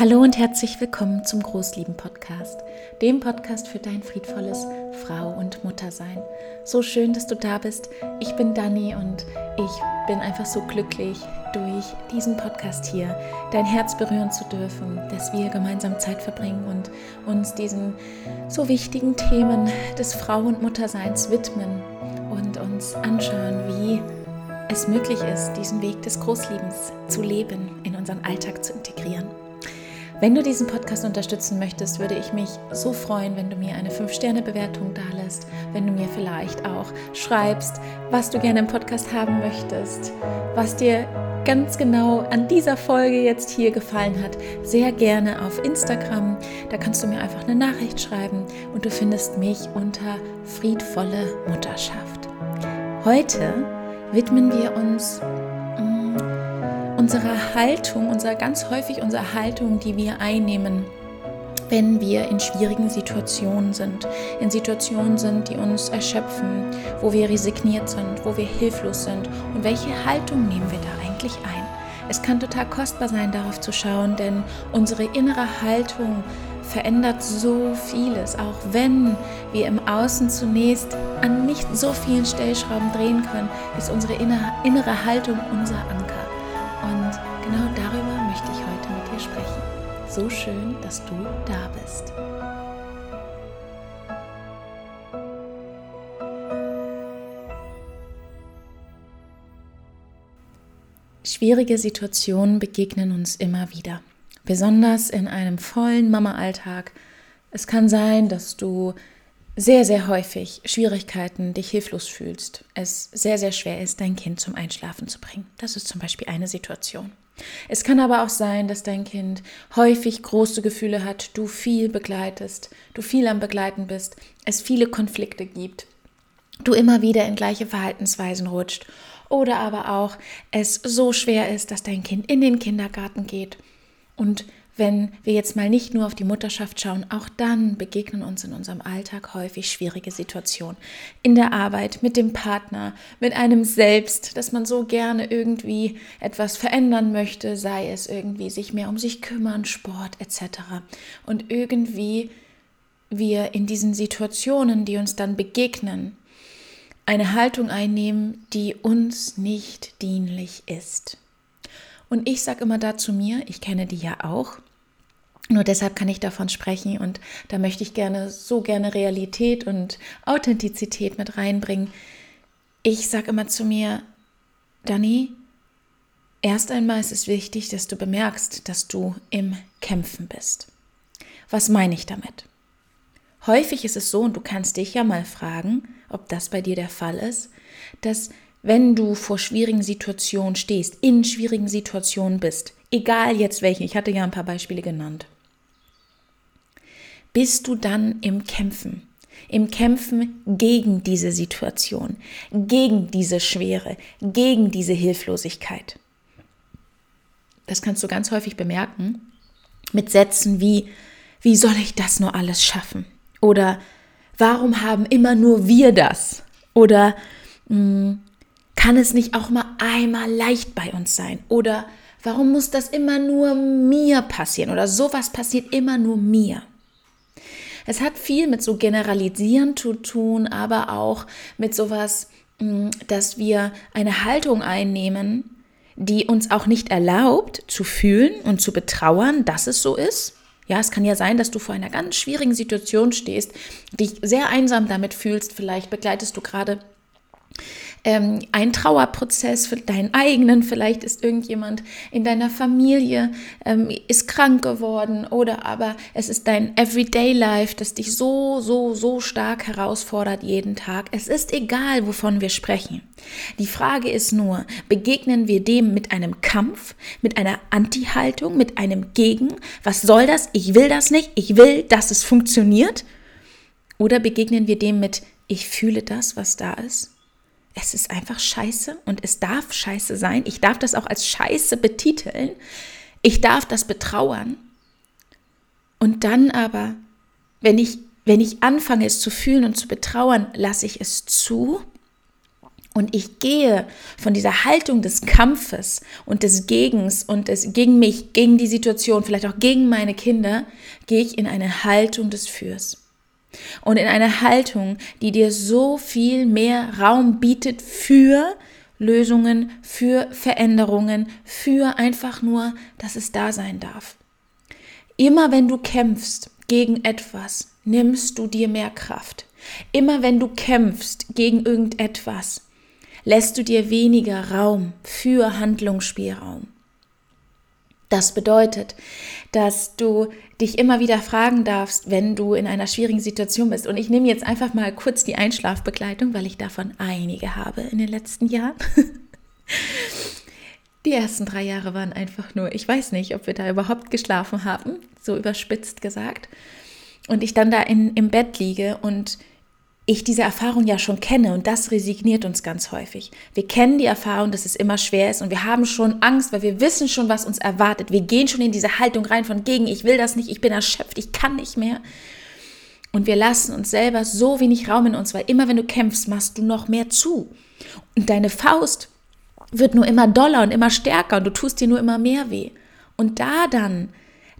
Hallo und herzlich willkommen zum Großlieben Podcast, dem Podcast für dein friedvolles Frau- und Muttersein. So schön, dass du da bist. Ich bin Dani und ich bin einfach so glücklich, durch diesen Podcast hier dein Herz berühren zu dürfen, dass wir gemeinsam Zeit verbringen und uns diesen so wichtigen Themen des Frau- und Mutterseins widmen und uns anschauen, wie es möglich ist, diesen Weg des Großliebens zu leben, in unseren Alltag zu integrieren. Wenn du diesen Podcast unterstützen möchtest, würde ich mich so freuen, wenn du mir eine 5-Sterne-Bewertung dalässt, wenn du mir vielleicht auch schreibst, was du gerne im Podcast haben möchtest, was dir ganz genau an dieser Folge jetzt hier gefallen hat, sehr gerne auf Instagram. Da kannst du mir einfach eine Nachricht schreiben und du findest mich unter friedvolle Mutterschaft. Heute widmen wir uns unserer Haltung, unserer ganz häufig unsere Haltung, die wir einnehmen, wenn wir in schwierigen Situationen sind, in Situationen sind, die uns erschöpfen, wo wir resigniert sind, wo wir hilflos sind und welche Haltung nehmen wir da eigentlich ein? Es kann total kostbar sein, darauf zu schauen, denn unsere innere Haltung verändert so vieles, auch wenn wir im Außen zunächst an nicht so vielen Stellschrauben drehen können, ist unsere innere Haltung unser Anker. So schön, dass du da bist. Schwierige Situationen begegnen uns immer wieder, besonders in einem vollen Mama-Alltag. Es kann sein, dass du sehr, sehr häufig Schwierigkeiten, dich hilflos fühlst, es sehr, sehr schwer ist, dein Kind zum Einschlafen zu bringen. Das ist zum Beispiel eine Situation. Es kann aber auch sein, dass dein Kind häufig große Gefühle hat, du viel begleitest, du viel am Begleiten bist, es viele Konflikte gibt, du immer wieder in gleiche Verhaltensweisen rutscht oder aber auch es so schwer ist, dass dein Kind in den Kindergarten geht und wenn wir jetzt mal nicht nur auf die Mutterschaft schauen, auch dann begegnen uns in unserem Alltag häufig schwierige Situationen. In der Arbeit, mit dem Partner, mit einem selbst, dass man so gerne irgendwie etwas verändern möchte, sei es irgendwie sich mehr um sich kümmern, Sport etc. Und irgendwie wir in diesen Situationen, die uns dann begegnen, eine Haltung einnehmen, die uns nicht dienlich ist. Und ich sage immer da zu mir, ich kenne die ja auch, nur deshalb kann ich davon sprechen und da möchte ich gerne so gerne Realität und Authentizität mit reinbringen. Ich sage immer zu mir, Dani, erst einmal ist es wichtig, dass du bemerkst, dass du im Kämpfen bist. Was meine ich damit? Häufig ist es so, und du kannst dich ja mal fragen, ob das bei dir der Fall ist, dass wenn du vor schwierigen Situationen stehst, in schwierigen Situationen bist, egal jetzt welche, ich hatte ja ein paar Beispiele genannt, bist du dann im Kämpfen. Im Kämpfen gegen diese Situation, gegen diese Schwere, gegen diese Hilflosigkeit. Das kannst du ganz häufig bemerken mit Sätzen wie, wie soll ich das nur alles schaffen? Oder warum haben immer nur wir das? Oder hm, kann es nicht auch mal einmal leicht bei uns sein? Oder warum muss das immer nur mir passieren? Oder sowas passiert immer nur mir? Es hat viel mit so Generalisieren zu tun, aber auch mit sowas, mm, dass wir eine Haltung einnehmen, die uns auch nicht erlaubt zu fühlen und zu betrauern, dass es so ist. Ja, es kann ja sein, dass du vor einer ganz schwierigen Situation stehst, dich sehr einsam damit fühlst. Vielleicht begleitest du gerade ähm, ein Trauerprozess für deinen eigenen. Vielleicht ist irgendjemand in deiner Familie ähm, ist krank geworden oder aber es ist dein Everyday Life, das dich so, so, so stark herausfordert jeden Tag. Es ist egal, wovon wir sprechen. Die Frage ist nur, begegnen wir dem mit einem Kampf, mit einer Anti-Haltung, mit einem Gegen? Was soll das? Ich will das nicht. Ich will, dass es funktioniert. Oder begegnen wir dem mit, ich fühle das, was da ist es ist einfach scheiße und es darf scheiße sein. Ich darf das auch als scheiße betiteln. Ich darf das betrauern. Und dann aber, wenn ich, wenn ich anfange, es zu fühlen und zu betrauern, lasse ich es zu und ich gehe von dieser Haltung des Kampfes und des Gegens und des gegen mich, gegen die Situation, vielleicht auch gegen meine Kinder, gehe ich in eine Haltung des Fürs. Und in eine Haltung, die dir so viel mehr Raum bietet für Lösungen, für Veränderungen, für einfach nur, dass es da sein darf. Immer wenn du kämpfst gegen etwas, nimmst du dir mehr Kraft. Immer wenn du kämpfst gegen irgendetwas, lässt du dir weniger Raum für Handlungsspielraum. Das bedeutet, dass du dich immer wieder fragen darfst, wenn du in einer schwierigen Situation bist. Und ich nehme jetzt einfach mal kurz die Einschlafbegleitung, weil ich davon einige habe in den letzten Jahren. Die ersten drei Jahre waren einfach nur, ich weiß nicht, ob wir da überhaupt geschlafen haben, so überspitzt gesagt. Und ich dann da in, im Bett liege und ich diese Erfahrung ja schon kenne und das resigniert uns ganz häufig. Wir kennen die Erfahrung, dass es immer schwer ist und wir haben schon Angst, weil wir wissen schon, was uns erwartet. Wir gehen schon in diese Haltung rein von gegen, ich will das nicht, ich bin erschöpft, ich kann nicht mehr. Und wir lassen uns selber so wenig Raum in uns, weil immer wenn du kämpfst, machst du noch mehr zu. Und deine Faust wird nur immer doller und immer stärker und du tust dir nur immer mehr weh. Und da dann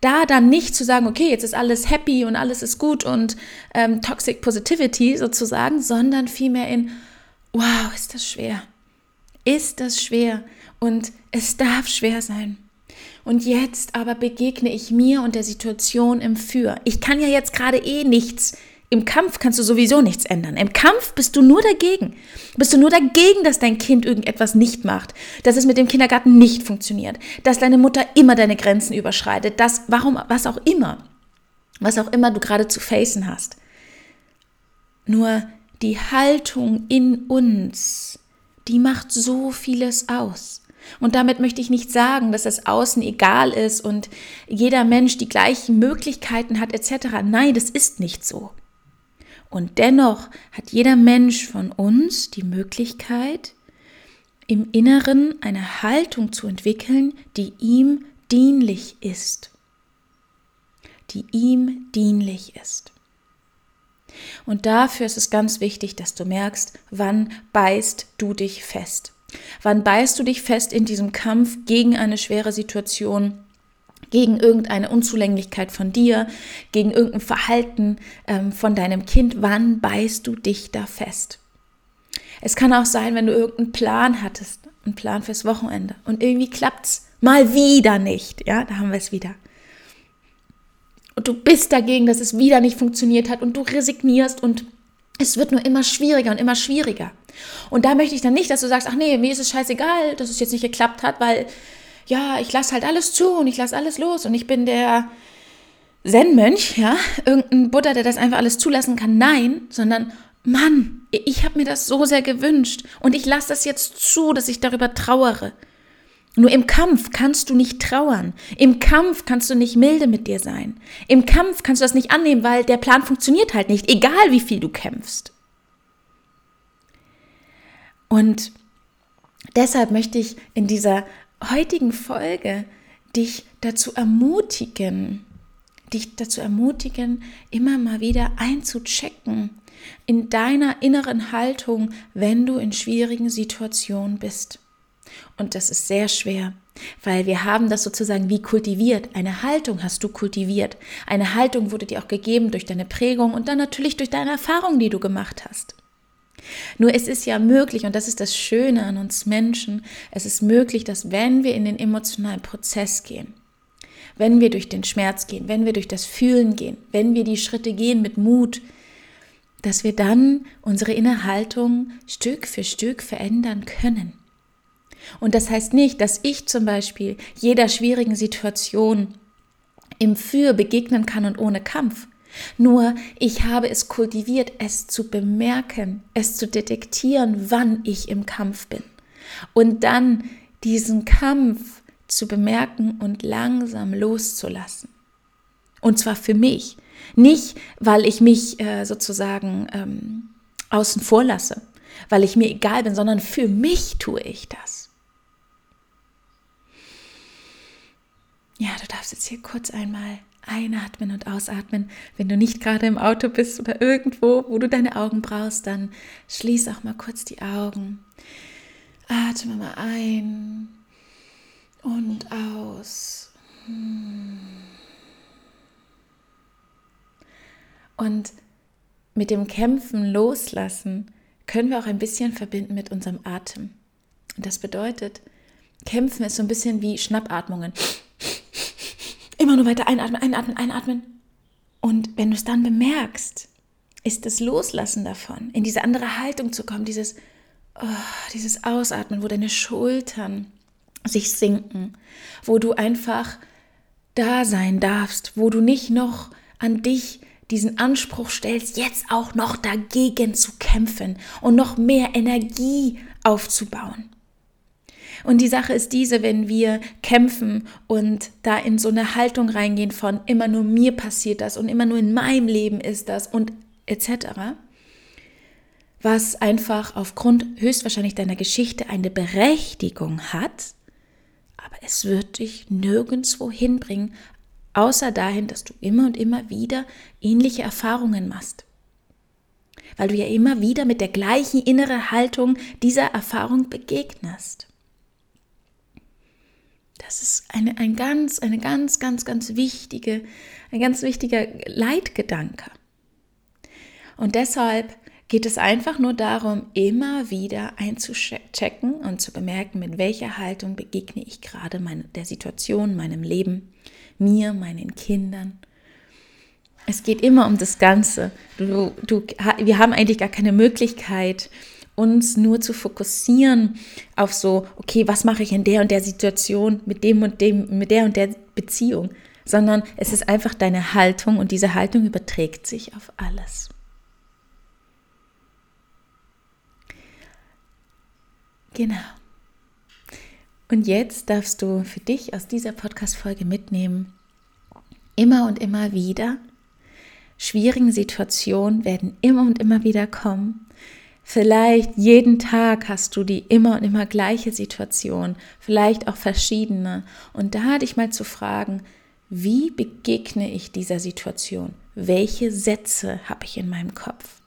da dann nicht zu sagen, okay, jetzt ist alles happy und alles ist gut und ähm, Toxic Positivity sozusagen, sondern vielmehr in, wow, ist das schwer. Ist das schwer und es darf schwer sein. Und jetzt aber begegne ich mir und der Situation im Für. Ich kann ja jetzt gerade eh nichts im Kampf kannst du sowieso nichts ändern. Im Kampf bist du nur dagegen. Bist du nur dagegen, dass dein Kind irgendetwas nicht macht, dass es mit dem Kindergarten nicht funktioniert, dass deine Mutter immer deine Grenzen überschreitet, dass warum was auch immer, was auch immer du gerade zu facen hast. Nur die Haltung in uns, die macht so vieles aus. Und damit möchte ich nicht sagen, dass das Außen egal ist und jeder Mensch die gleichen Möglichkeiten hat etc. Nein, das ist nicht so. Und dennoch hat jeder Mensch von uns die Möglichkeit, im Inneren eine Haltung zu entwickeln, die ihm dienlich ist. Die ihm dienlich ist. Und dafür ist es ganz wichtig, dass du merkst, wann beißt du dich fest. Wann beißt du dich fest in diesem Kampf gegen eine schwere Situation, gegen irgendeine Unzulänglichkeit von dir, gegen irgendein Verhalten ähm, von deinem Kind, wann beißt du dich da fest? Es kann auch sein, wenn du irgendeinen Plan hattest, einen Plan fürs Wochenende und irgendwie klappt's mal wieder nicht, ja, da haben wir es wieder. Und du bist dagegen, dass es wieder nicht funktioniert hat und du resignierst und es wird nur immer schwieriger und immer schwieriger. Und da möchte ich dann nicht, dass du sagst, ach nee, mir ist es scheißegal, dass es jetzt nicht geklappt hat, weil ja, ich lasse halt alles zu und ich lasse alles los und ich bin der Zen-Mönch, ja, irgendein Buddha, der das einfach alles zulassen kann. Nein, sondern Mann, ich habe mir das so sehr gewünscht und ich lasse das jetzt zu, dass ich darüber trauere. Nur im Kampf kannst du nicht trauern. Im Kampf kannst du nicht milde mit dir sein. Im Kampf kannst du das nicht annehmen, weil der Plan funktioniert halt nicht, egal wie viel du kämpfst. Und deshalb möchte ich in dieser heutigen Folge dich dazu ermutigen, dich dazu ermutigen, immer mal wieder einzuchecken in deiner inneren Haltung, wenn du in schwierigen Situationen bist. Und das ist sehr schwer, weil wir haben das sozusagen wie kultiviert. Eine Haltung hast du kultiviert. Eine Haltung wurde dir auch gegeben durch deine Prägung und dann natürlich durch deine Erfahrungen, die du gemacht hast. Nur es ist ja möglich, und das ist das Schöne an uns Menschen, es ist möglich, dass wenn wir in den emotionalen Prozess gehen, wenn wir durch den Schmerz gehen, wenn wir durch das Fühlen gehen, wenn wir die Schritte gehen mit Mut, dass wir dann unsere Innerhaltung Stück für Stück verändern können. Und das heißt nicht, dass ich zum Beispiel jeder schwierigen Situation im Für begegnen kann und ohne Kampf. Nur ich habe es kultiviert, es zu bemerken, es zu detektieren, wann ich im Kampf bin. Und dann diesen Kampf zu bemerken und langsam loszulassen. Und zwar für mich. Nicht, weil ich mich äh, sozusagen ähm, außen vor lasse, weil ich mir egal bin, sondern für mich tue ich das. Ja, du darfst jetzt hier kurz einmal einatmen und ausatmen. Wenn du nicht gerade im Auto bist oder irgendwo, wo du deine Augen brauchst, dann schließ auch mal kurz die Augen. Atme mal ein und aus. Und mit dem Kämpfen loslassen können wir auch ein bisschen verbinden mit unserem Atem. Und das bedeutet, Kämpfen ist so ein bisschen wie Schnappatmungen. Nur weiter einatmen, einatmen, einatmen. Und wenn du es dann bemerkst, ist das Loslassen davon, in diese andere Haltung zu kommen, dieses, oh, dieses Ausatmen, wo deine Schultern sich sinken, wo du einfach da sein darfst, wo du nicht noch an dich diesen Anspruch stellst, jetzt auch noch dagegen zu kämpfen und noch mehr Energie aufzubauen. Und die Sache ist diese, wenn wir kämpfen und da in so eine Haltung reingehen von immer nur mir passiert das und immer nur in meinem Leben ist das und etc., was einfach aufgrund höchstwahrscheinlich deiner Geschichte eine Berechtigung hat, aber es wird dich nirgendwo hinbringen, außer dahin, dass du immer und immer wieder ähnliche Erfahrungen machst. Weil du ja immer wieder mit der gleichen inneren Haltung dieser Erfahrung begegnest. Das ist eine, ein ganz, eine ganz, ganz, ganz wichtige, ein ganz wichtiger Leitgedanke. Und deshalb geht es einfach nur darum, immer wieder einzuchecken und zu bemerken, mit welcher Haltung begegne ich gerade meine, der Situation, meinem Leben, mir, meinen Kindern. Es geht immer um das Ganze. Du, du, wir haben eigentlich gar keine Möglichkeit, uns nur zu fokussieren auf so, okay, was mache ich in der und der Situation mit dem und dem, mit der und der Beziehung, sondern es ist einfach deine Haltung und diese Haltung überträgt sich auf alles. Genau. Und jetzt darfst du für dich aus dieser Podcast-Folge mitnehmen, immer und immer wieder, schwierigen Situationen werden immer und immer wieder kommen. Vielleicht jeden Tag hast du die immer und immer gleiche Situation, vielleicht auch verschiedene. Und da dich mal zu fragen, wie begegne ich dieser Situation? Welche Sätze habe ich in meinem Kopf?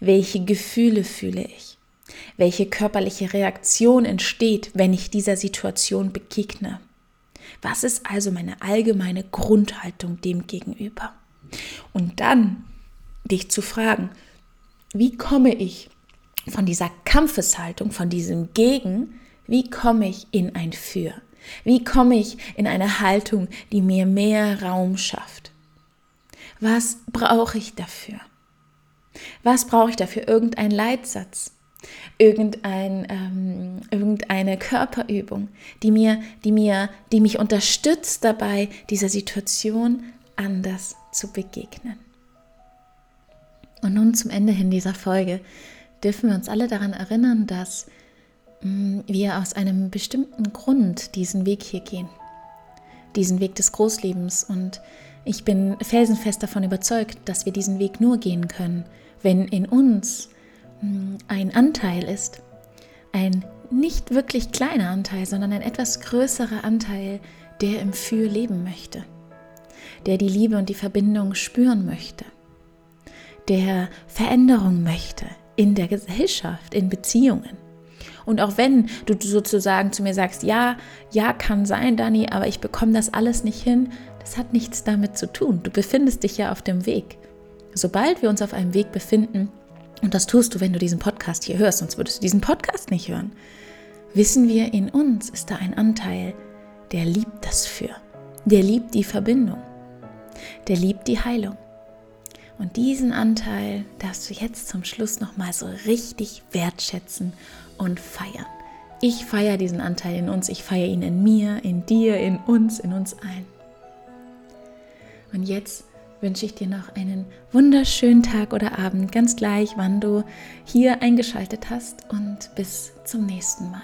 Welche Gefühle fühle ich? Welche körperliche Reaktion entsteht, wenn ich dieser Situation begegne? Was ist also meine allgemeine Grundhaltung dem gegenüber? Und dann dich zu fragen, wie komme ich von dieser Kampfeshaltung, von diesem Gegen, wie komme ich in ein Für? Wie komme ich in eine Haltung, die mir mehr Raum schafft? Was brauche ich dafür? Was brauche ich dafür? Irgendein Leitsatz? irgendein, ähm, irgendeine Körperübung, die mir, die mir, die mich unterstützt dabei, dieser Situation anders zu begegnen. Und nun zum Ende hin dieser Folge dürfen wir uns alle daran erinnern, dass mm, wir aus einem bestimmten Grund diesen Weg hier gehen, diesen Weg des Großlebens. Und ich bin felsenfest davon überzeugt, dass wir diesen Weg nur gehen können, wenn in uns ein Anteil ist, ein nicht wirklich kleiner Anteil, sondern ein etwas größerer Anteil, der im Für leben möchte, der die Liebe und die Verbindung spüren möchte, der Veränderung möchte in der Gesellschaft, in Beziehungen. Und auch wenn du sozusagen zu mir sagst, ja, ja, kann sein, Dani, aber ich bekomme das alles nicht hin, das hat nichts damit zu tun. Du befindest dich ja auf dem Weg. Sobald wir uns auf einem Weg befinden, und das tust du, wenn du diesen Podcast hier hörst, sonst würdest du diesen Podcast nicht hören, wissen wir, in uns ist da ein Anteil, der liebt das für, der liebt die Verbindung, der liebt die Heilung. Und diesen Anteil darfst du jetzt zum Schluss nochmal so richtig wertschätzen und feiern. Ich feiere diesen Anteil in uns, ich feiere ihn in mir, in dir, in uns, in uns ein. Und jetzt wünsche ich dir noch einen wunderschönen Tag oder Abend, ganz gleich, wann du hier eingeschaltet hast und bis zum nächsten Mal.